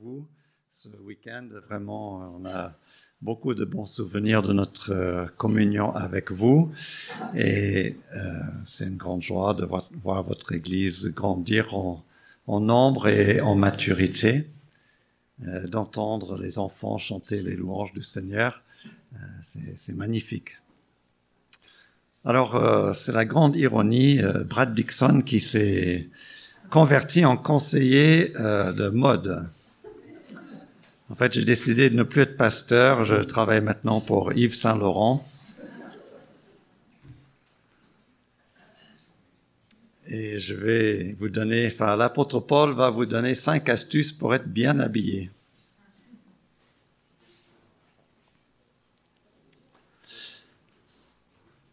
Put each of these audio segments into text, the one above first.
vous ce week-end. Vraiment, on a beaucoup de bons souvenirs de notre euh, communion avec vous. Et euh, c'est une grande joie de voir, votre Église grandir en, nombre et en maturité, euh, d'entendre les enfants chanter les louanges du Seigneur. Euh, c'est magnifique. Alors, c'est la grande ironie, Brad Dixon qui s'est converti en conseiller de mode. En fait, j'ai décidé de ne plus être pasteur. Je travaille maintenant pour Yves Saint-Laurent. Et je vais vous donner, enfin, l'apôtre Paul va vous donner cinq astuces pour être bien habillé.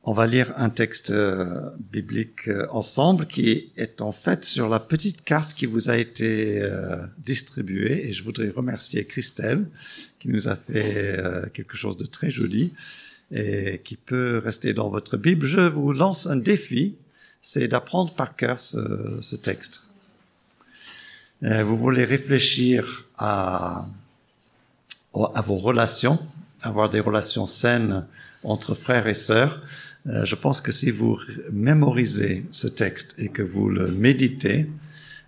On va lire un texte euh, biblique euh, ensemble qui est en fait sur la petite carte qui vous a été euh, distribuée et je voudrais remercier Christelle qui nous a fait quelque chose de très joli et qui peut rester dans votre Bible. Je vous lance un défi, c'est d'apprendre par cœur ce, texte. Vous voulez réfléchir à, à vos relations, avoir des relations saines entre frères et sœurs, euh, je pense que si vous mémorisez ce texte et que vous le méditez,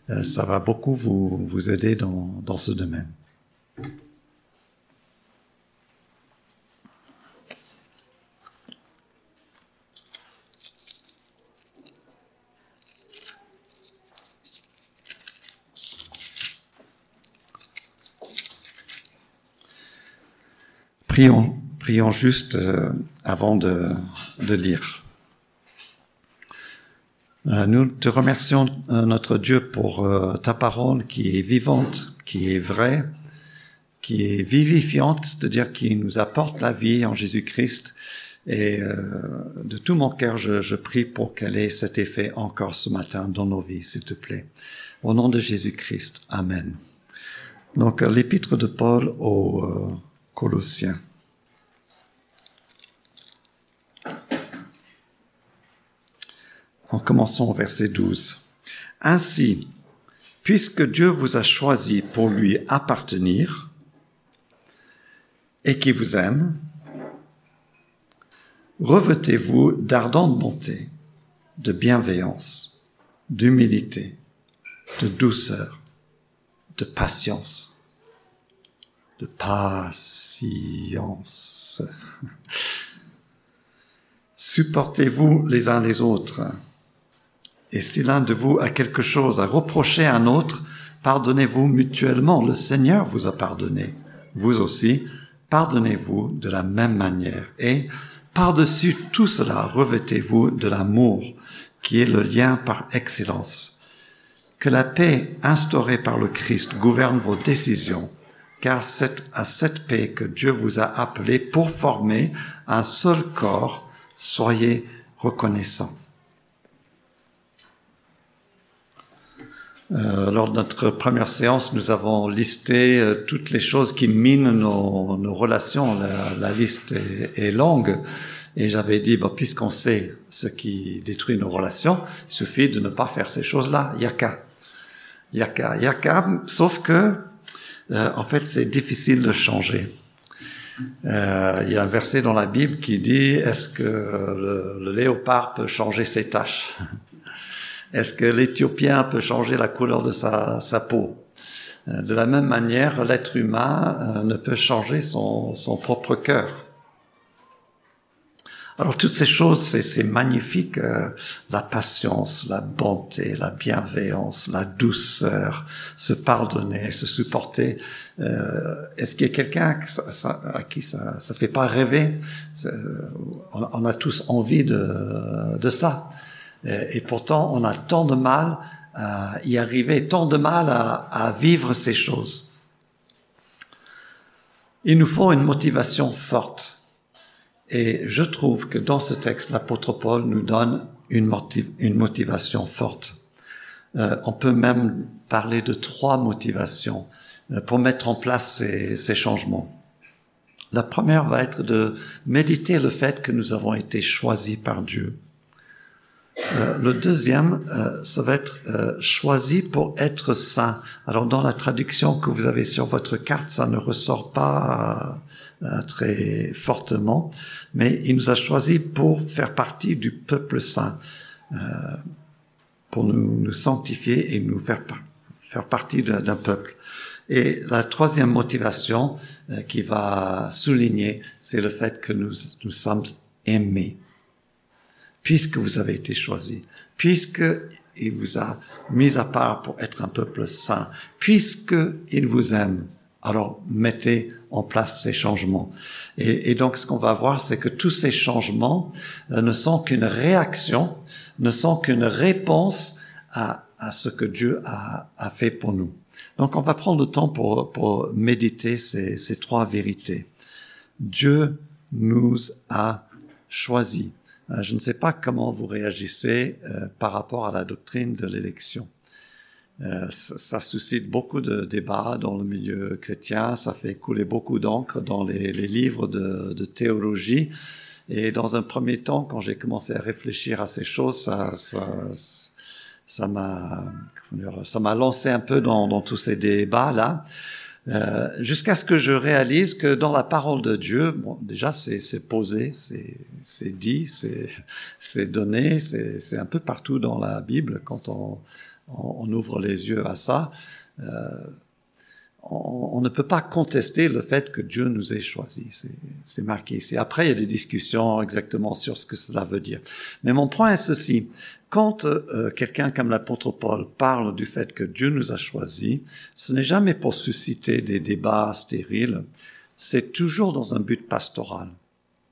euh, ça va beaucoup vous, vous aider dans, dans ce domaine. Prions. Prions juste euh, avant de, de lire. Euh, nous te remercions, euh, notre Dieu, pour ta parole qui est vivante, qui est vraie, qui est vivifiante, c'est-à-dire qui nous apporte la vie en Jésus-Christ. Et de tout mon cœur, je, je prie pour qu'elle ait cet effet encore ce matin dans nos vies, s'il te plaît. Au nom de Jésus-Christ. Amen. Donc, l'épître de Paul aux Colossiens. En commençant au verset 12. Ainsi, puisque Dieu vous a choisi pour lui appartenir et qui vous aime, revêtez-vous d'ardente bonté, de bienveillance, d'humilité, de douceur, de patience, de patience. Supportez-vous les uns les autres et si l'un de vous a quelque chose à reprocher à un autre, pardonnez-vous mutuellement. Le Seigneur vous a pardonné. Vous aussi, pardonnez-vous de la même manière. Et par-dessus tout cela, revêtez-vous de l'amour, qui est le lien par excellence. Que la paix instaurée par le Christ gouverne vos décisions, car c'est à cette paix que Dieu vous a appelé pour former un seul corps. Soyez reconnaissants. Euh, lors de notre première séance, nous avons listé euh, toutes les choses qui minent nos, nos relations. La, la liste est, est, longue. Et j'avais dit, bon, puisqu'on sait ce qui détruit nos relations, il suffit de ne pas faire ces choses-là. Il n'y a qu'à. Il n'y a qu'à. Il y a qu'à. Sauf que, euh, en fait, c'est difficile de changer. Euh, il y a un verset dans la Bible qui dit, est-ce que le, le léopard peut changer ses taches est-ce que l'Éthiopien peut changer la couleur de sa, sa peau? Euh, De la même manière, l'être humain euh, ne peut changer son, son propre cœur. Alors toutes ces choses, c'est magnifique, euh, la patience, la bonté, la bienveillance, la douceur, se pardonner, se supporter. Euh, Est-ce qu'il y a quelqu'un à qui ça ne fait pas rêver? On, on, a tous envie de, de ça. Euh, et pourtant, on a tant de mal à y arriver, tant de mal à, vivre ces choses. Il nous faut une motivation forte. Et je trouve que dans ce texte, l'apôtre Paul nous donne une, motiv une motivation forte. Euh, on peut même parler de trois motivations euh, pour mettre en place ces, changements. La première va être de méditer le fait que nous avons été choisis par Dieu. Euh, le deuxième, euh, ça va être euh, choisi pour être saint. Alors dans la traduction que vous avez sur votre carte, ça ne ressort pas euh, très fortement, mais il nous a choisi pour faire partie du peuple saint, euh, pour nous, nous, sanctifier et nous faire, faire partie d'un peuple. Et la troisième motivation qui va souligner, c'est le fait que nous, nous sommes aimés puisque vous avez été choisi, puisque il vous a mis à part pour être un peuple saint, puisque il vous aime. Alors mettez en place ces changements. Et, donc ce qu'on va voir, c'est que tous ces changements euh, ne sont qu'une réaction, ne sont qu'une réponse à, à, ce que Dieu a, a, fait pour nous. Donc on va prendre le temps pour, pour méditer ces, ces trois vérités. Dieu nous a choisis. Euh, je ne sais pas comment vous réagissez euh, par rapport à la doctrine de l'élection. Euh, ça, suscite beaucoup de débats dans le milieu chrétien, ça fait couler beaucoup d'encre dans les, livres de, théologie. Et dans un premier temps, quand j'ai commencé à réfléchir à ces choses, ça, ça, ça m'a, ça m'a lancé un peu dans, dans tous ces débats là. Euh, jusqu'à ce que je réalise que dans la parole de Dieu, bon, déjà c'est posé, c'est dit, c'est donné, c'est un peu partout dans la Bible quand on, on, ouvre les yeux à ça. Euh, on, on, ne peut pas contester le fait que Dieu nous ait choisis. C'est marqué ici. Après, il y a des discussions exactement sur ce que cela veut dire. Mais mon point est ceci. Quand euh, quelqu'un comme l'apôtre Paul parle du fait que Dieu nous a choisis, ce n'est jamais pour susciter des débats stériles, c'est toujours dans un but pastoral.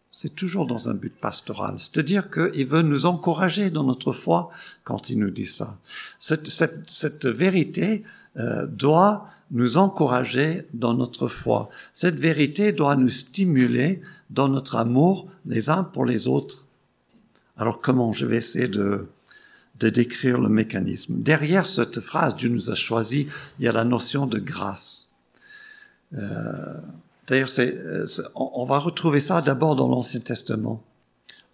C'est toujours dans un but pastoral. C'est-à-dire qu'il veut nous encourager dans notre foi quand il nous dit ça. Cette, cette, cette vérité euh, doit nous encourager dans notre foi. Cette vérité doit nous stimuler dans notre amour les uns pour les autres. Alors comment Je vais essayer de de décrire le mécanisme. Derrière cette phrase, Dieu nous a choisi, il y a la notion de grâce. Euh, d'ailleurs, euh, on, va retrouver ça d'abord dans l'Ancien Testament.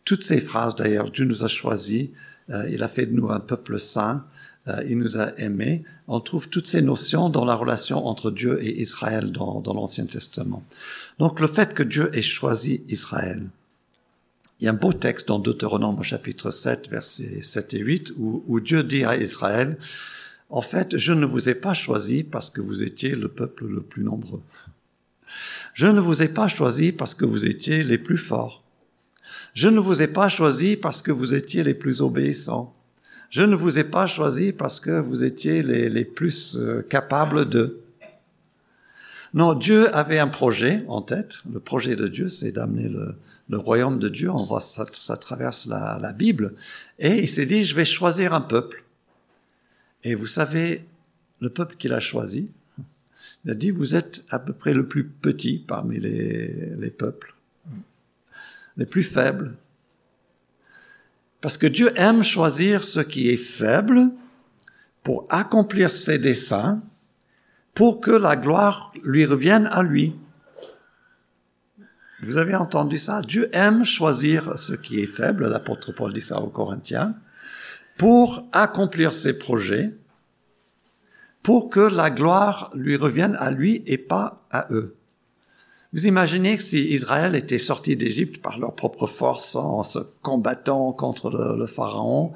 Toutes ces phrases, d'ailleurs, Dieu nous a choisis, euh, il a fait de nous un peuple saint, euh, il nous a aimés. On trouve toutes ces notions dans la relation entre Dieu et Israël dans l'Ancien Testament. Donc le fait que Dieu ait choisi Israël, il y a un beau texte dans Deutéronome chapitre 7, versets 7 et 8, où, où, Dieu dit à Israël, en fait, je ne vous ai pas choisi parce que vous étiez le peuple le plus nombreux. Je ne vous ai pas choisi parce que vous étiez les plus forts. Je ne vous ai pas choisi parce que vous étiez les plus obéissants. Je ne vous ai pas choisi parce que vous étiez les, les plus euh, capables de. Non, Dieu avait un projet en tête. Le projet de Dieu, c'est d'amener le, le royaume de Dieu, on voit ça, traverse la, Bible, et il s'est dit, je vais choisir un peuple. Et vous savez, le peuple qu'il a choisi, il a dit, vous êtes à peu près le plus petit parmi les peuples, les plus faibles. Parce que Dieu aime choisir ce qui est faible pour accomplir ses desseins, pour que la gloire lui revienne à lui. Vous avez entendu ça? Dieu aime choisir ce qui est faible, l'apôtre Paul dit ça aux Corinthiens, pour accomplir ses projets, pour que la gloire lui revienne à lui et pas à eux. Vous imaginez que si Israël était sorti d'Égypte par leur propre force en se combattant contre le, pharaon,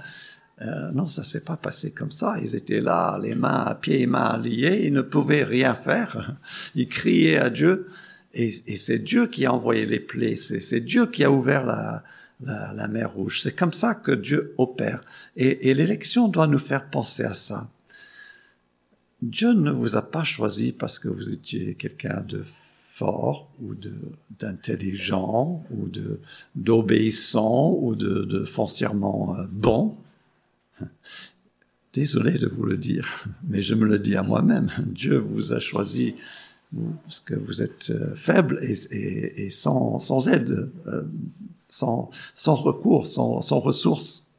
euh, non, ça s'est pas passé comme ça. Ils étaient là, les mains à pieds et mains liés, ils ne pouvaient rien faire. Ils criaient à Dieu. Et, c'est Dieu qui a envoyé les plaies, c'est Dieu qui a ouvert la, mer Rouge. C'est comme ça que Dieu opère. Et, l'élection doit nous faire penser à ça. Dieu ne vous a pas choisi parce que vous étiez quelqu'un de fort ou d'intelligent ou d'obéissant ou de, de foncièrement euh, bon. Désolé de vous le dire, mais je me le dis à moi-même. Dieu vous a choisi parce que vous êtes euh, faible et, sans, aide, euh, sans, recours, sans, sans ressources.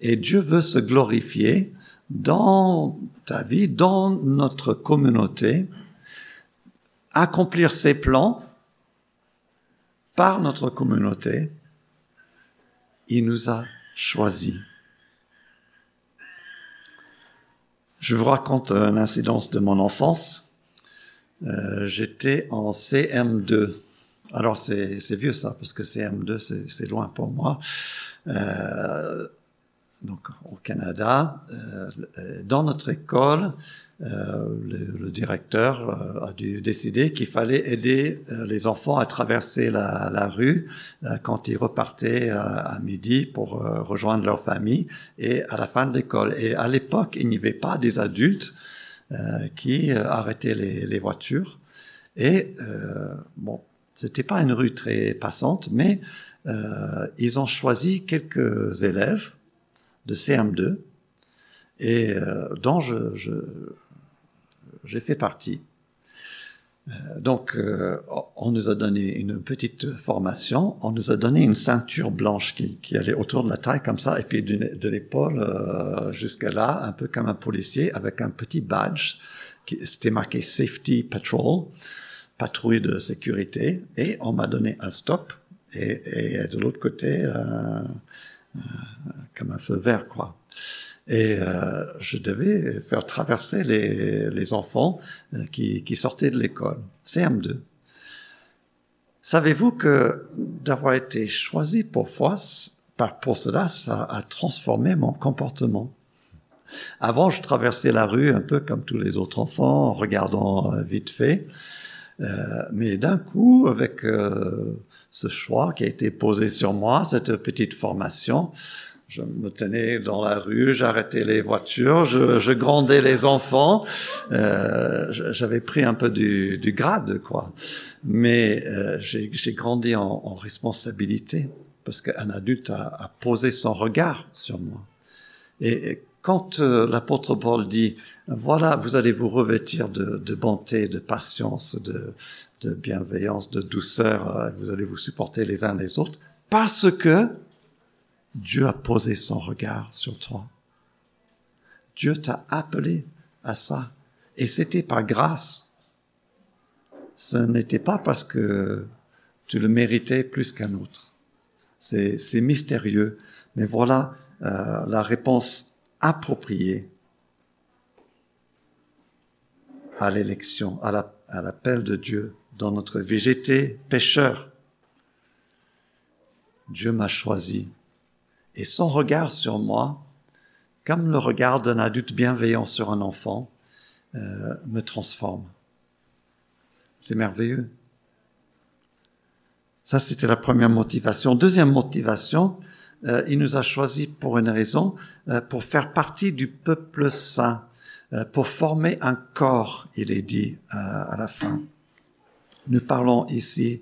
Et Dieu veut se glorifier dans ta vie, dans notre communauté, accomplir ses plans par notre communauté. Il nous a choisi. Je vous raconte une incidence de mon enfance. Euh, J'étais en CM2. Alors c'est vieux ça, parce que CM2 c'est loin pour moi. Euh, donc au Canada, euh, dans notre école, euh, le, le, directeur euh, a dû décider qu'il fallait aider les enfants à traverser la, la rue quand ils repartaient à midi pour rejoindre leur famille et à la fin de l'école. Et à l'époque, il n'y avait pas des adultes qui arrêtaient les, les, voitures. Et bon, c'était pas une rue très passante, mais ils ont choisi quelques élèves de CM2 et euh, dont je, je, j'ai fait partie. Euh, donc, euh, on nous a donné une petite formation, on nous a donné une ceinture blanche qui, qui allait autour de la taille comme ça, et puis de l'épaule euh, jusqu'à là, un peu comme un policier, avec un petit badge, c'était marqué Safety Patrol, patrouille de sécurité, et on m'a donné un stop, et, et de l'autre côté, euh, comme un feu vert, quoi. Et euh, je devais faire traverser les, les enfants euh, qui, qui, sortaient de l'école, CM2. Savez-vous que d'avoir été choisi pour, pour cela, ça a transformé mon comportement Avant, je traversais la rue un peu comme tous les autres enfants, en regardant euh, vite fait. Euh, mais d'un coup, avec euh, ce choix qui a été posé sur moi, cette petite formation, je me tenais dans la rue, j'arrêtais les voitures, je, grondais les enfants. Euh, J'avais pris un peu du, grade, quoi. Mais euh, j'ai grandi en, responsabilité parce qu'un adulte a, posé son regard sur moi. Et, quand euh, l'apôtre Paul dit, voilà, vous allez vous revêtir de, bonté, de patience, de, de bienveillance, de douceur, vous allez vous supporter les uns les autres, parce que Dieu a posé son regard sur toi. Dieu t'a appelé à ça. Et c'était par grâce. Ce n'était pas parce que tu le méritais plus qu'un autre. C'est mystérieux. Mais voilà euh, la réponse appropriée à l'élection, à l'appel la, de Dieu dans notre vie. J'étais pécheur. Dieu m'a choisi et son regard sur moi, comme le regard d'un adulte bienveillant sur un enfant, euh, me transforme. C'est merveilleux. Ça, c'était la première motivation. Deuxième motivation, euh, il nous a choisi pour une raison, euh, pour faire partie du peuple saint, euh, pour former un corps, il est dit euh, à la fin. Nous parlons ici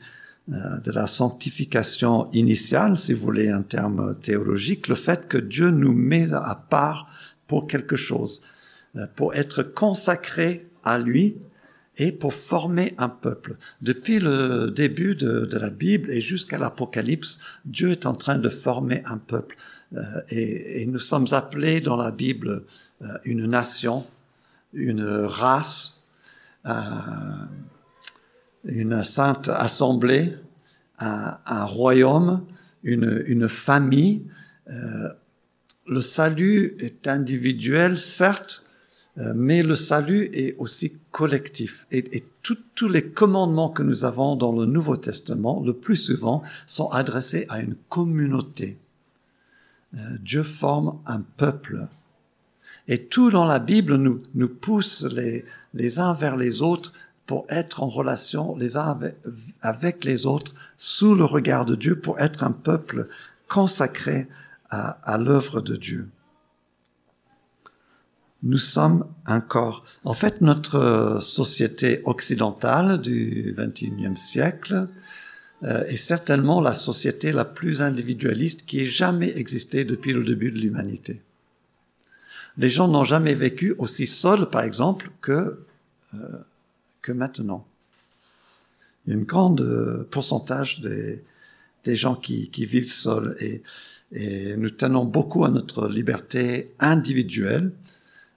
de la sanctification initiale, si vous voulez un terme théologique, le fait que Dieu nous met à part pour quelque chose, euh, pour être consacré à lui et pour former un peuple. Depuis le début de, la Bible et jusqu'à l'Apocalypse, Dieu est en train de former un peuple. Euh, et, nous sommes appelés dans la Bible une nation, une race, une sainte assemblée, un, un royaume, une, une famille. Euh, le salut est individuel, certes, euh, mais le salut est aussi collectif. Et, et tous les commandements que nous avons dans le Nouveau Testament, le plus souvent, sont adressés à une communauté. Euh, Dieu forme un peuple. Et tout dans la Bible nous, nous pousse les, les uns vers les autres pour être en relation les uns avec, les autres sous le regard de Dieu, pour être un peuple consacré à, l'œuvre de Dieu. Nous sommes un corps. En fait, notre société occidentale du XXIe siècle euh, est certainement la société la plus individualiste qui ait jamais existé depuis le début de l'humanité. Les gens n'ont jamais vécu aussi seuls, par exemple, que euh, que maintenant. Il y a une grande euh, pourcentage des, des gens qui, qui vivent seuls et, et, nous tenons beaucoup à notre liberté individuelle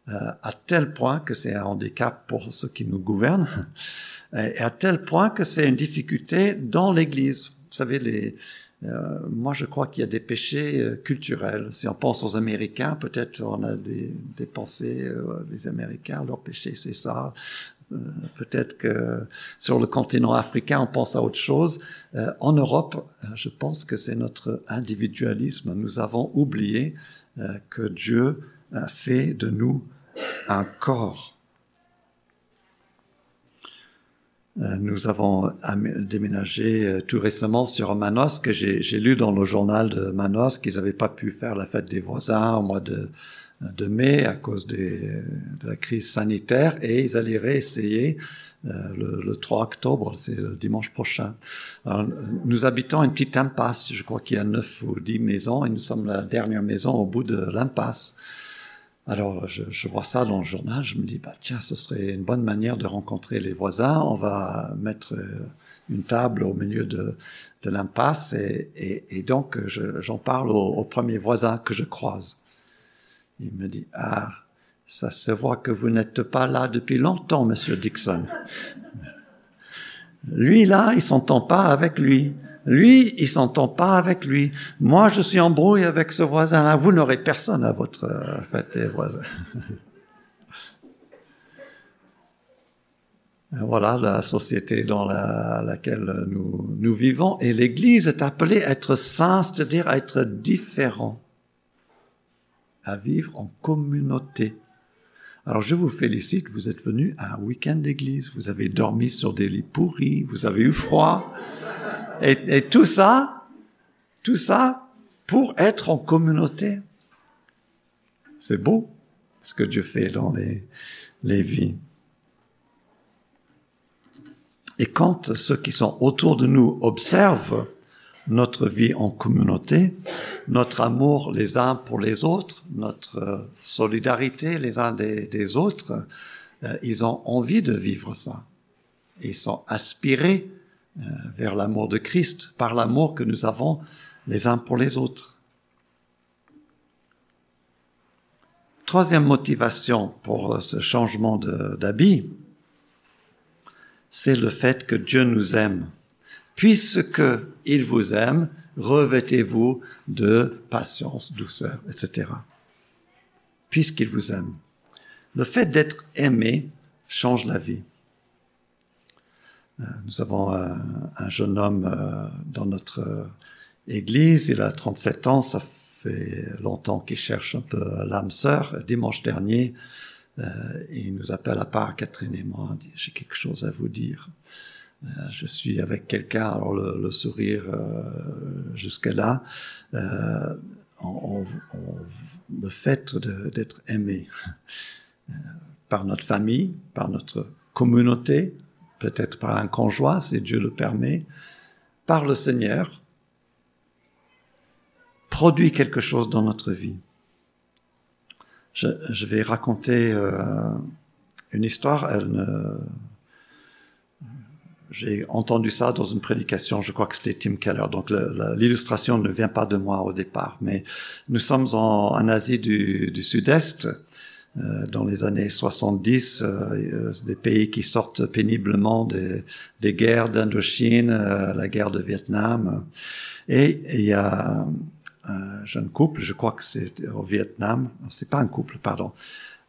euh, à tel point que c'est un handicap pour ceux qui nous gouvernent et à tel point que c'est une difficulté dans l'Église. Vous savez, les, Euh, moi, je crois qu'il y a des péchés culturels. Si on pense aux Américains, peut-être on a des, des pensées, les Américains, leur péché, c'est ça. Euh, peut-être que sur le continent africain, on pense à autre chose. en Europe, je pense que c'est notre individualisme. Nous avons oublié que Dieu a fait de nous un corps Euh, nous avons déménagé euh, tout récemment sur Manos, que j'ai lu dans le journal de Manos qu'ils n'avaient pas pu faire la fête des voisins au mois de, de mai à cause des, de la crise sanitaire et ils allaient réessayer euh, le, le, 3 octobre, c'est le dimanche prochain. Alors, nous habitons une petite impasse, je crois qu'il y a neuf ou dix maisons et nous sommes la dernière maison au bout de l'impasse. Alors, je, je, vois ça dans le journal, je me dis, bah, tiens, ce serait une bonne manière de rencontrer les voisins. On va mettre euh, une table au milieu de, de l'impasse et, et, et, donc j'en parle au, au, premier voisin que je croise. Il me dit, ah, ça se voit que vous n'êtes pas là depuis longtemps, monsieur Dixon. Lui, là, il s'entend pas avec lui. Lui, il s'entend pas avec lui. Moi, je suis en brouille avec ce voisin-là. Vous n'aurez personne à votre euh, fête des voisins. voilà la société dans la, laquelle nous, nous vivons. Et l'Église est appelée à être saint, c'est-à-dire à être différent, à vivre en communauté. Alors je vous félicite, vous êtes venu à un week-end d'église, vous avez dormi sur des lits pourris, vous avez eu froid, et, et tout ça, tout ça pour être en communauté. C'est beau ce que Dieu fait dans les, les vies. Et quand ceux qui sont autour de nous observent notre vie en communauté, notre amour les uns pour les autres, notre solidarité les uns des, autres, euh, ils ont envie de vivre ça. Ils sont aspirés euh, vers l'amour de Christ par l'amour que nous avons les uns pour les autres. Troisième motivation pour euh, ce changement d'habit, c'est le fait que Dieu nous aime. Puisque il vous aime, revêtez-vous de patience, douceur, etc. Puisqu'il vous aime. Le fait d'être aimé change la vie. Euh, nous avons un, un jeune homme euh, dans notre euh, église, il a 37 ans, ça fait longtemps qu'il cherche un peu l'âme sœur. Dimanche dernier, il nous appelle à part, Catherine et moi, j'ai quelque chose à vous dire. Je suis avec quelqu'un, alors le, sourire jusque-là, euh, on, on, le fait d'être aimé par notre famille, par notre communauté, peut-être par un conjoint, si Dieu le permet, par le Seigneur, produit quelque chose dans notre vie. Je, vais raconter euh, une histoire. J'ai entendu ça dans une prédication, je crois que c'était Tim Keller, donc l'illustration ne vient pas de moi au départ, mais nous sommes en, Asie du, Sud-Est, euh, dans les années 70, euh, des pays qui sortent péniblement des, guerres d'Indochine, euh, la guerre de Vietnam. Et il y a un jeune couple, je crois que c'est au Vietnam, c'est pas un couple, pardon,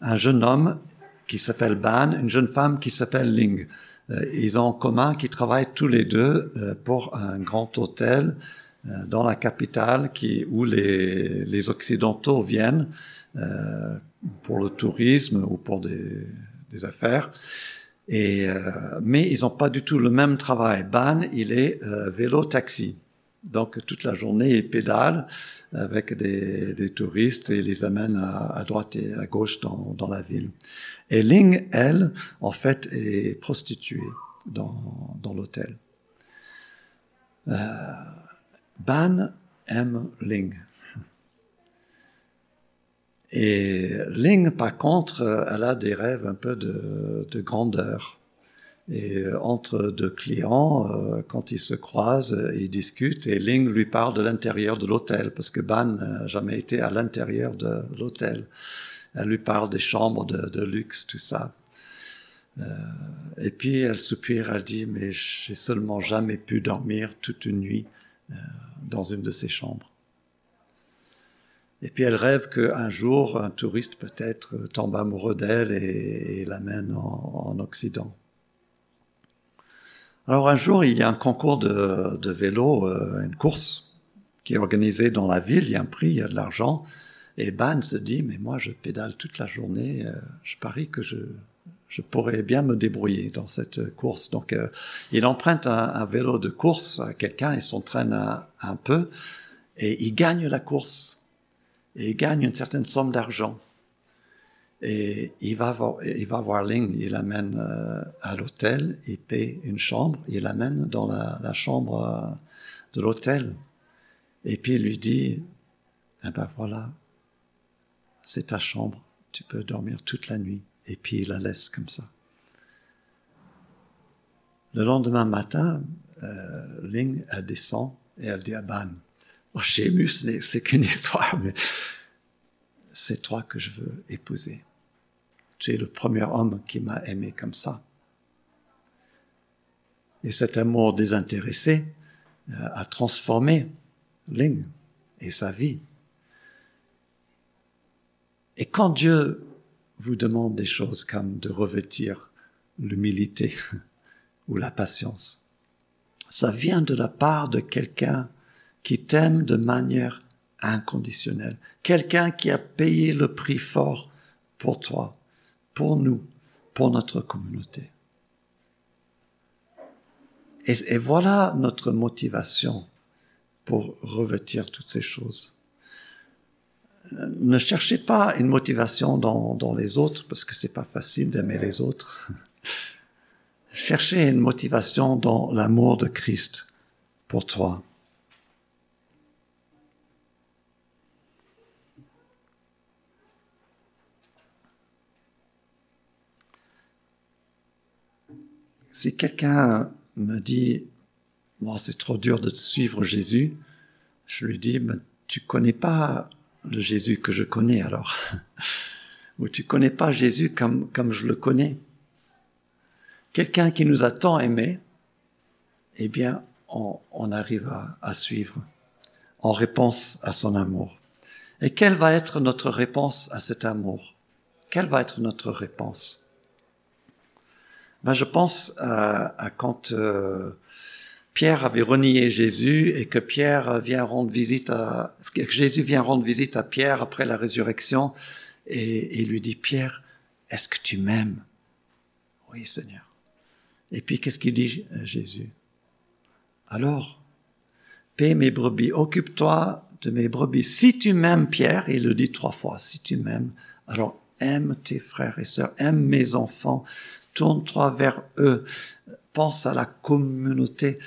un jeune homme qui s'appelle Ban, une jeune femme qui s'appelle Ling. Ils ont en commun qu'ils travaillent tous les deux pour un grand hôtel dans la capitale qui, où les, les Occidentaux viennent euh, pour le tourisme ou pour des, des affaires. Et, euh, mais ils n'ont pas du tout le même travail. Ban, il est euh, vélo-taxi. Donc toute la journée, il pédale avec des, touristes et les amène à, droite et à gauche dans, la ville. Et Ling, elle, en fait, est prostituée dans, l'hôtel. Euh, Ban aime Ling. Et Ling, par contre, elle a des rêves un peu de grandeur. Et entre deux clients, euh, quand ils se croisent, ils discutent et Ling lui parle de l'intérieur de l'hôtel parce que Ban n'a jamais été à l'intérieur de l'hôtel. Elle lui parle des chambres de, luxe, tout ça. Euh, et puis elle soupire, elle dit mais j'ai seulement jamais pu dormir toute une nuit euh, dans une de ces chambres. Et puis elle rêve qu'un jour, un touriste peut-être tombe amoureux d'elle et, l'amène en, Occident. Alors un jour, il y a un concours de, vélo, euh, une course qui est organisée dans la ville, il y a un prix, il y a de l'argent. Et Ban se dit, mais moi je pédale toute la journée, euh, je parie que je, je pourrais bien me débrouiller dans cette course. Donc, euh, il emprunte un, vélo de course à quelqu'un, il s'entraîne un, un, peu, et il gagne la course. Et il gagne une certaine somme d'argent. Et il va voir, Ling, il l'amène euh, à l'hôtel, il paie une chambre, il l'amène dans la, chambre euh, de l'hôtel. Et puis il lui dit, eh ben voilà, c'est ta chambre, tu peux dormir toute la nuit et puis il la laisse comme ça. Le lendemain matin, euh, Ling elle descend et elle dit à Ban, oh, c'est qu'une histoire, mais c'est toi que je veux épouser. Tu es le premier homme qui m'a aimé comme ça. Et cet amour désintéressé euh, a transformé Ling et sa vie. Et quand Dieu vous demande des choses comme de revêtir l'humilité ou la patience. Ça vient de la part de quelqu'un qui t'aime de manière inconditionnelle, quelqu'un qui a payé le prix fort pour toi, pour nous, pour notre communauté. Et, voilà notre motivation pour revêtir toutes ces choses ne cherchez pas une motivation dans, dans les autres, parce que c'est pas facile d'aimer les autres. Cherchez une motivation dans l'amour de Christ pour toi. Si quelqu'un me dit, bon, c'est trop dur de suivre Jésus, je lui dis, mais tu connais pas le Jésus que je connais alors. Ou tu connais pas Jésus comme, comme je le connais Quelqu'un qui nous a tant aimés, eh bien, on, on arrive à, à suivre en réponse à son amour. Et quelle va être notre réponse à cet amour? Quelle va être notre réponse? Ben, Je pense à, à quand euh, Pierre avait renié Jésus et que Pierre vient rendre visite à, que Jésus vient rendre visite à Pierre après la résurrection et, et lui dit, Pierre, est-ce que tu m'aimes? Oui, Seigneur. Et puis, qu'est-ce qu'il dit, euh, Jésus? Alors, paie mes brebis, occupe-toi de mes brebis. Si tu m'aimes, Pierre, il le dit trois fois, si tu m'aimes, alors aime tes frères et sœurs, aime mes enfants, tourne-toi vers eux, pense à la communauté,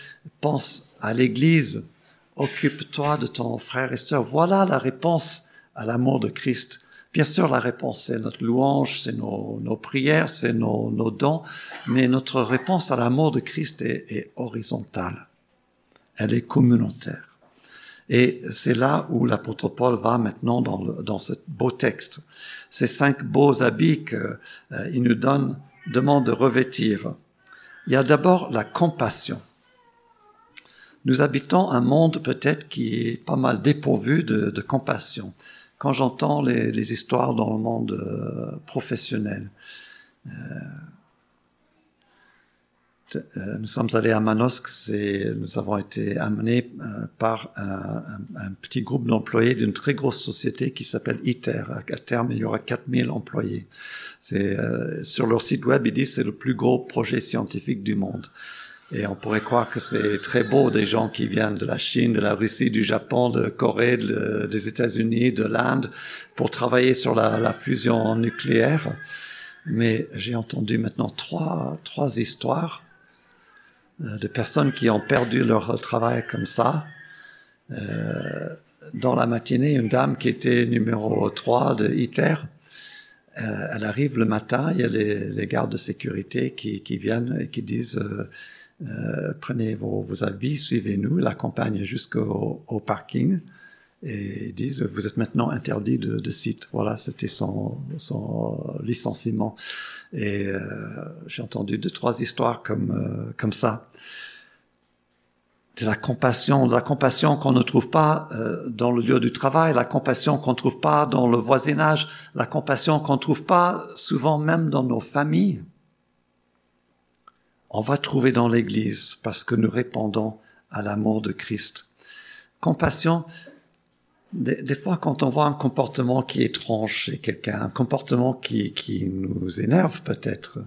pense à l'Église, occupe-toi de ton frère et sœur. Voilà la réponse à l'amour de Christ. Bien sûr, la réponse, c'est notre louange, c'est nos, prières, c'est nos, dons, mais notre réponse à l'amour de Christ est, horizontale. Elle est communautaire. Et c'est là où l'apôtre Paul va maintenant dans, dans ce beau texte. Ces cinq beaux habits qu'il euh, nous donne, demande de revêtir. Il y a d'abord la compassion. Nous habitons un monde peut-être qui est pas mal dépourvu de, compassion. Quand j'entends les, histoires dans le monde euh, professionnel, euh, nous sommes allés à Manosque, nous avons été amenés euh, par un, petit groupe d'employés d'une très grosse société qui s'appelle ITER. À terme, il y aura 4000 employés. Euh, sur leur site web, ils disent c'est le plus gros projet scientifique du monde. Et on pourrait croire que c'est très beau des gens qui viennent de la Chine, de la Russie, du Japon, de Corée, des États-Unis, de l'Inde, pour travailler sur la, la fusion nucléaire. Mais j'ai entendu maintenant trois, trois histoires euh, de personnes qui ont perdu leur travail comme ça. Euh, dans la matinée, une dame qui était numéro 3 de ITER, euh, elle arrive le matin, il y a les, gardes de sécurité qui, qui, viennent et qui disent euh, euh prenez vos, vos, habits, suivez-nous, l'accompagnent jusqu'au au parking et disent vous êtes maintenant interdit de, site. Voilà, c'était son, son licenciement. Et euh, j'ai entendu deux, trois histoires comme, euh, comme ça. de la compassion, de la compassion qu'on ne trouve pas euh, dans le lieu du travail, la compassion qu'on ne trouve pas dans le voisinage, la compassion qu'on ne trouve pas souvent même dans nos familles. On va trouver dans l'Église parce que nous répondons à l'amour de Christ. Compassion, des, fois quand on voit un comportement qui est étrange chez quelqu'un, un comportement qui, qui nous énerve peut-être,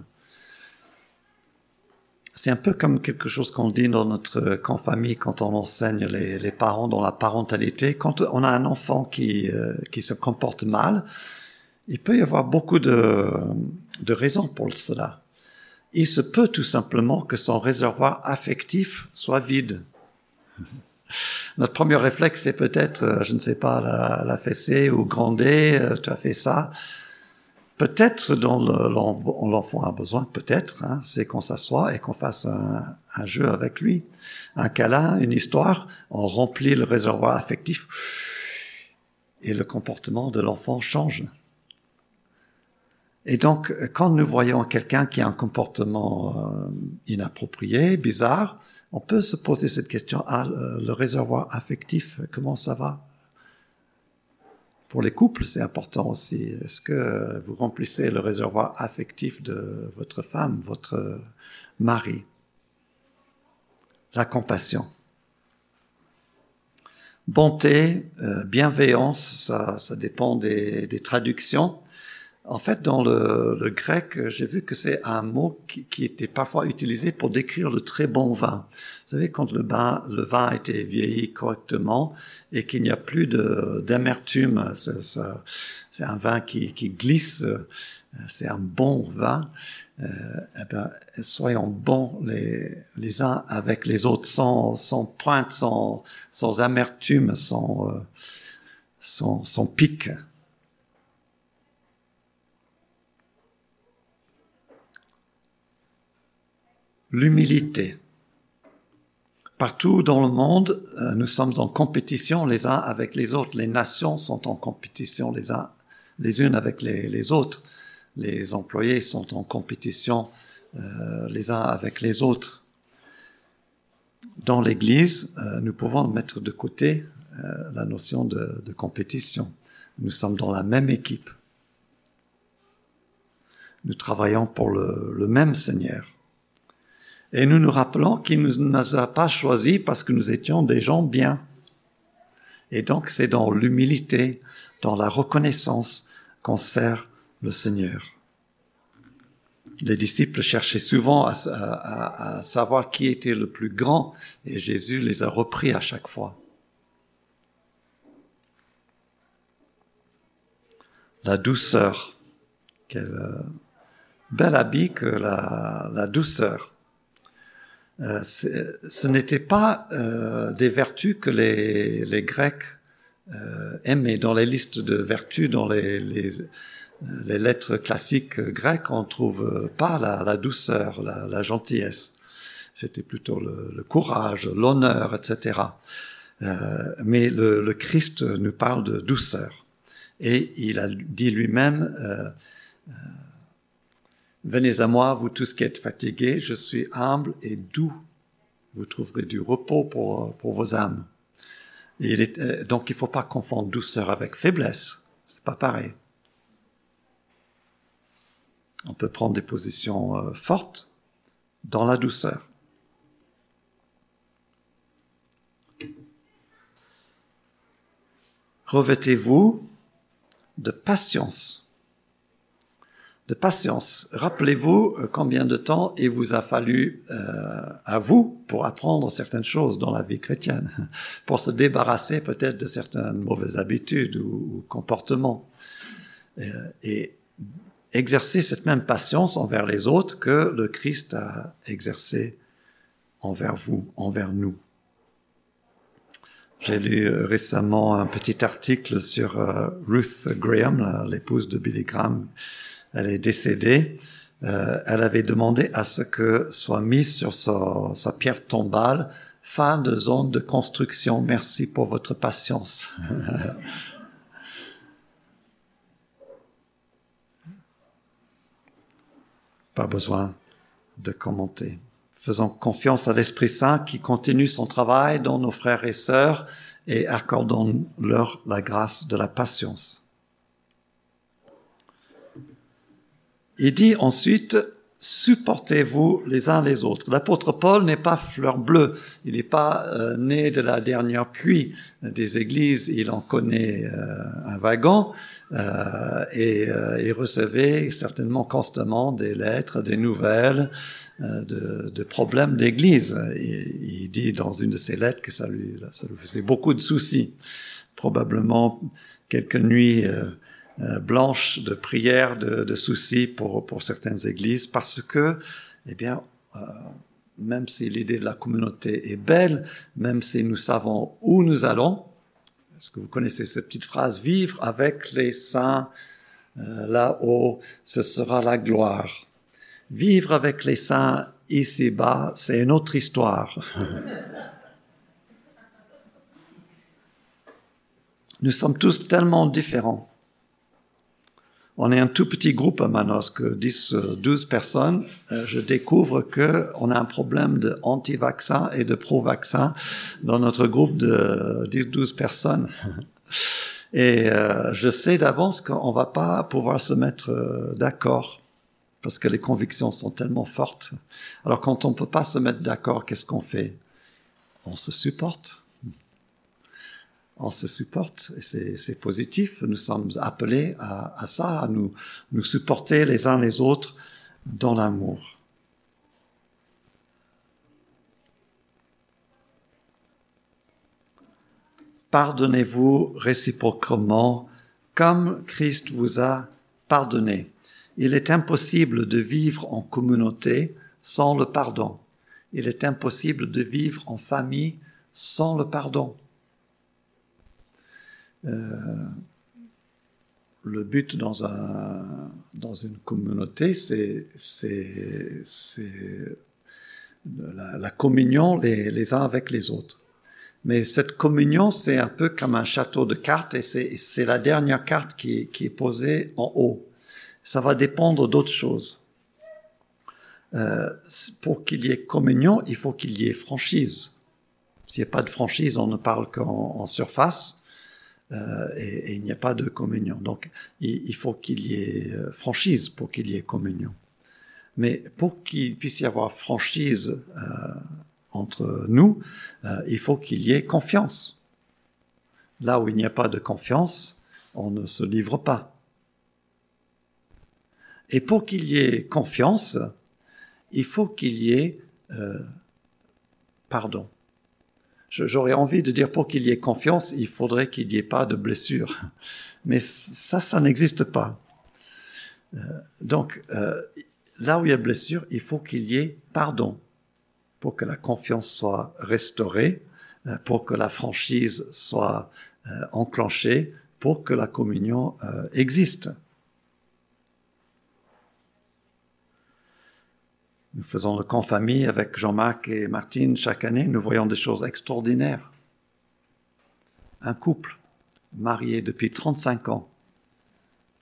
c'est un peu comme quelque chose qu'on dit dans notre camp famille quand on enseigne les, les, parents dans la parentalité. Quand on a un enfant qui, euh, qui se comporte mal, il peut y avoir beaucoup de, de raisons pour cela. Il se peut tout simplement que son réservoir affectif soit vide. Notre premier réflexe, c'est peut-être, euh, je ne sais pas, la, la fessée ou gronder, euh, tu as fait ça. Peut-être dont l'enfant a besoin, peut-être, hein, c'est qu'on s'assoit et qu'on fasse un, un, jeu avec lui. Un câlin, une histoire, on remplit le réservoir affectif et le comportement de l'enfant change. Et donc, quand nous voyons quelqu'un qui a un comportement euh, inapproprié, bizarre, on peut se poser cette question, ah, le réservoir affectif, comment ça va? Pour les couples, c'est important aussi. Est-ce que vous remplissez le réservoir affectif de votre femme, votre mari? La compassion. Bonté, euh, bienveillance, ça, ça dépend des traductions. En fait, dans le, le grec, j'ai vu que c'est un mot qui, qui, était parfois utilisé pour décrire le très bon vin. Vous savez, quand le, bain, le vin a été vieilli correctement et qu'il n'y a plus d'amertume, c'est un vin qui, qui glisse, c'est un bon vin. Euh, eh ben, soyons bons les, les uns avec les autres, sans, sans pointe, sans, sans amertume, sans, euh, sans, sans pique. L'humilité. Partout dans le monde, euh, nous sommes en compétition les uns avec les autres. Les nations sont en compétition les uns les unes avec les, autres. Les employés sont en compétition euh, les uns avec les autres. Dans l'Église, euh, nous pouvons mettre de côté la notion de, compétition. Nous sommes dans la même équipe. Nous travaillons pour le même Seigneur. Et nous nous rappelons qu'il ne nous a pas choisis parce que nous étions des gens bien. Et donc c'est dans l'humilité, dans la reconnaissance qu'on sert le Seigneur. Les disciples cherchaient souvent à, savoir qui était le plus grand et Jésus les a repris à chaque fois. La douceur. Quel euh, bel habit que la douceur. Euh, ce n'était pas euh, des vertus que les, Grecs euh, aimaient. Dans les listes de vertus, dans les, lettres classiques grecques, on trouve pas la, douceur, la, gentillesse. C'était plutôt le, courage, l'honneur, etc. Mais le, le, Christ nous parle de douceur. Et il a dit lui-même, Venez à moi, vous tous qui êtes fatigués, je suis humble et doux. Vous trouverez du repos pour, pour vos âmes. Et euh, donc il ne faut pas confondre douceur avec faiblesse. C'est pas pareil. On peut prendre des positions euh, fortes dans la douceur. Revêtez-vous de patience de patience. Rappelez-vous euh, combien de temps il vous a fallu euh, à vous pour apprendre certaines choses dans la vie chrétienne, pour se débarrasser peut-être de certaines mauvaises habitudes ou, comportements. Euh, et exercer cette même patience envers les autres que le Christ a exercé envers vous, envers nous. J'ai lu récemment un petit article sur Ruth Graham, l'épouse de Billy Graham, elle est décédée, euh, elle avait demandé à ce que soit mise sur sa, sa, pierre tombale fin de zone de construction. Merci pour votre patience. Pas besoin de commenter. Faisons confiance à l'Esprit Saint qui continue son travail dans nos frères et sœurs et accordons-leur la grâce de la patience. Il dit ensuite, supportez-vous les uns les autres. L'apôtre Paul n'est pas fleur bleue, il n'est pas euh, né de la dernière pluie des églises, il en connaît euh, un wagon euh, et il recevait certainement constamment des lettres, des nouvelles de, problèmes d'église. Il, dit dans une de ses lettres que ça lui, faisait beaucoup de soucis. Probablement quelques nuits blanche de prières, de, de, soucis pour, pour certaines églises, parce que, eh bien, euh, même si l'idée de la communauté est belle, même si nous savons où nous allons, est-ce que vous connaissez cette petite phrase, vivre avec les saints euh, là-haut, ce sera la gloire. Vivre avec les saints ici-bas, c'est une autre histoire. nous sommes tous tellement différents. On est un tout petit groupe à Manos, que 10, 12 personnes. Euh, je découvre que on a un problème de anti-vaccin et de pro-vaccin dans notre groupe de 10, 12 personnes. Et euh, je sais d'avance qu'on va pas pouvoir se mettre euh, d'accord parce que les convictions sont tellement fortes. Alors quand on peut pas se mettre d'accord, qu'est-ce qu'on fait? On se supporte on se supporte et c'est positif. Nous sommes appelés à, ça, à nous, nous supporter les uns les autres dans l'amour. Pardonnez-vous réciproquement comme Christ vous a pardonné. Il est impossible de vivre en communauté sans le pardon. Il est impossible de vivre en famille sans le pardon. Euh, le but dans, un, dans une communauté, c'est, c'est, c'est la, communion les, uns avec les autres. Mais cette communion, c'est un peu comme un château de cartes et c'est, la dernière carte qui, qui, est posée en haut. Ça va dépendre d'autres choses. Euh, pour qu'il y ait communion, il faut qu'il y ait franchise. S'il n'y a pas de franchise, on ne parle qu'en en surface. Euh, et, et, il n'y a pas de communion. Donc, il, il faut qu'il y ait euh, franchise pour qu'il y ait communion. Mais pour qu'il puisse y avoir franchise euh, entre nous, euh, il faut qu'il y ait confiance. Là où il n'y a pas de confiance, on ne se livre pas. Et pour qu'il y ait confiance, il faut qu'il y ait euh, pardon j'aurais envie de dire pour qu'il y ait confiance, il faudrait qu'il n'y ait pas de blessure. Mais ça, ça n'existe pas. Euh, donc, euh, là où il y a blessure, il faut qu'il y ait pardon pour que la confiance soit restaurée, euh, pour que la franchise soit enclenchée, pour que la communion existe. Nous faisons le camp famille avec Jean-Marc et Martine chaque année. Nous voyons des choses extraordinaires. Un couple marié depuis 35 ans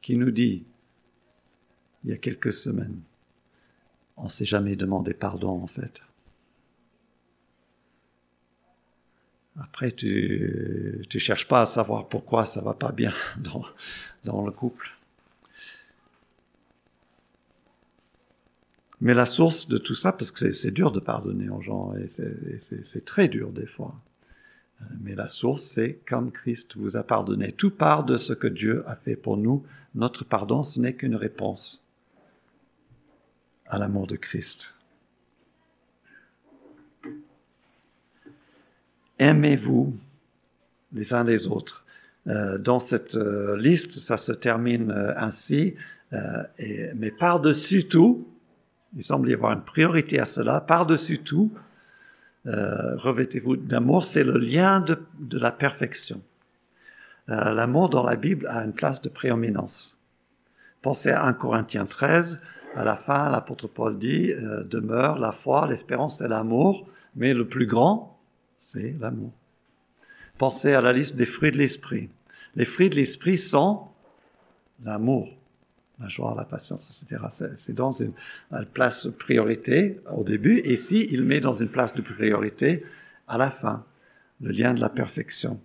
qui nous dit, il y a quelques semaines, on s'est jamais demandé pardon en fait. Après, tu, tu cherches pas à savoir pourquoi ça va pas bien dans, dans le couple. Mais la source de tout ça, parce que c'est dur de pardonner aux gens, et c'est très dur des fois. Euh, mais la source, c'est comme Christ vous a pardonné. Tout part de ce que Dieu a fait pour nous. Notre pardon, ce n'est qu'une réponse à l'amour de Christ. Aimez-vous les uns les autres. Euh, dans cette euh, liste, ça se termine ainsi. Mais par-dessus tout, il semble y avoir une priorité à cela. Par-dessus tout, euh, revêtez-vous d'amour, c'est le lien de, de la perfection. Euh, L'amour dans la Bible a une place de prééminence. Pensez à 1 Corinthiens 13, à la fin, l'apôtre Paul dit, euh, demeure la foi, l'espérance et l'amour, mais le plus grand, c'est l'amour. Pensez à la liste des fruits de l'esprit. Les fruits de l'esprit sont l'amour, la joie, la patience, etc. C'est dans une, place de priorité au début, et ici, il met dans une place de priorité à la fin, le lien de la perfection.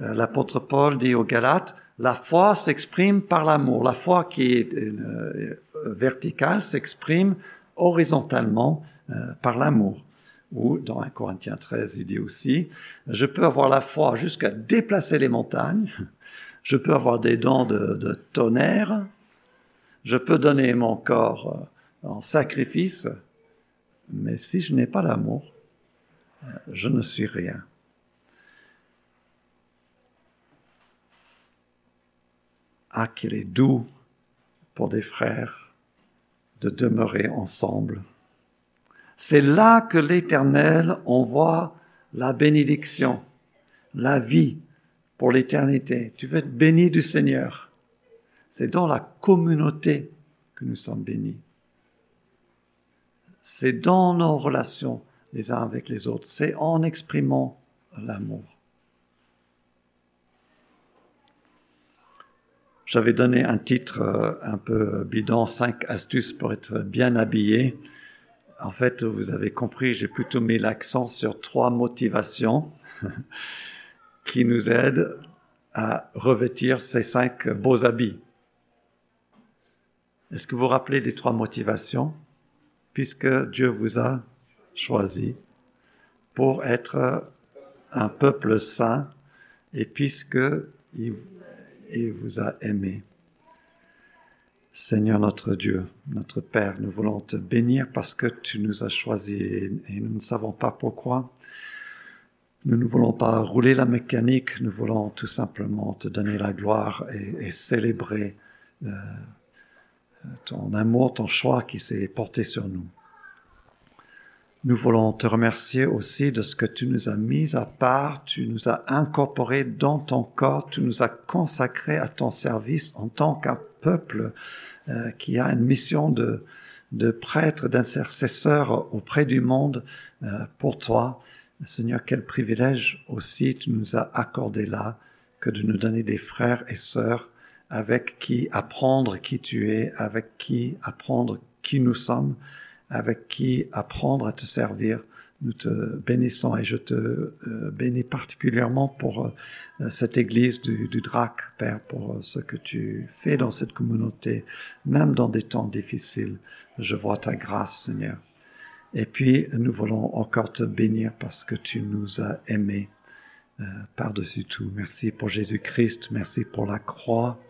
Euh, l'apôtre Paul dit aux Galates, la foi s'exprime par l'amour. La foi qui est euh, verticale s'exprime horizontalement euh, par l'amour. Ou dans 1 Corinthiens 13, il dit aussi, je peux avoir la foi jusqu'à déplacer les montagnes, je peux avoir des dons de, de tonnerre, je peux donner mon corps euh, en sacrifice, mais si je n'ai pas l'amour, euh, je ne suis rien. Ah, qu'il est doux pour des frères de demeurer ensemble. C'est là que l'Éternel envoie la bénédiction, la vie pour l'éternité. Tu veux être béni du Seigneur. C'est dans la communauté que nous sommes bénis. C'est dans nos relations les uns avec les autres. C'est en exprimant l'amour. J'avais donné un titre euh, un peu bidon, cinq astuces pour être bien habillé. En fait, vous avez compris, j'ai plutôt mis l'accent sur trois motivations qui nous aident à revêtir ces cinq beaux habits. Est-ce que vous vous rappelez des trois motivations? Puisque Dieu vous a choisi pour être un peuple saint et puisque il, vous a aimé. Seigneur notre Dieu, notre Père, nous voulons te bénir parce que tu nous as choisis et, nous ne savons pas pourquoi. Nous ne voulons pas rouler la mécanique, nous voulons tout simplement te donner la gloire et, célébrer euh, ton amour, ton choix qui s'est porté sur nous. Nous voulons te remercier aussi de ce que tu nous as mis à part, tu nous as incorporés dans ton corps, tu nous as consacrés à ton service en tant qu'un peuple euh, qui a une mission de, de prêtre, d'intercesseur auprès du monde euh, pour toi. Seigneur, quel privilège aussi tu nous as accordé là que de nous donner des frères et sœurs avec qui apprendre qui tu es, avec qui apprendre qui nous sommes, avec qui apprendre à te servir. Nous te bénissons et je te euh, bénis particulièrement pour euh, cette église du, du, Drac, Père, pour ce que tu fais dans cette communauté, même dans des temps difficiles. Je vois ta grâce, Seigneur. Et puis, nous voulons encore te bénir parce que tu nous as aimés euh, par-dessus tout. Merci pour Jésus-Christ, merci pour la croix,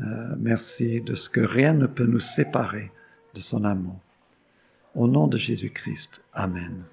euh, merci de ce que rien ne peut nous séparer de son amour. Au nom de Jésus-Christ. Amen.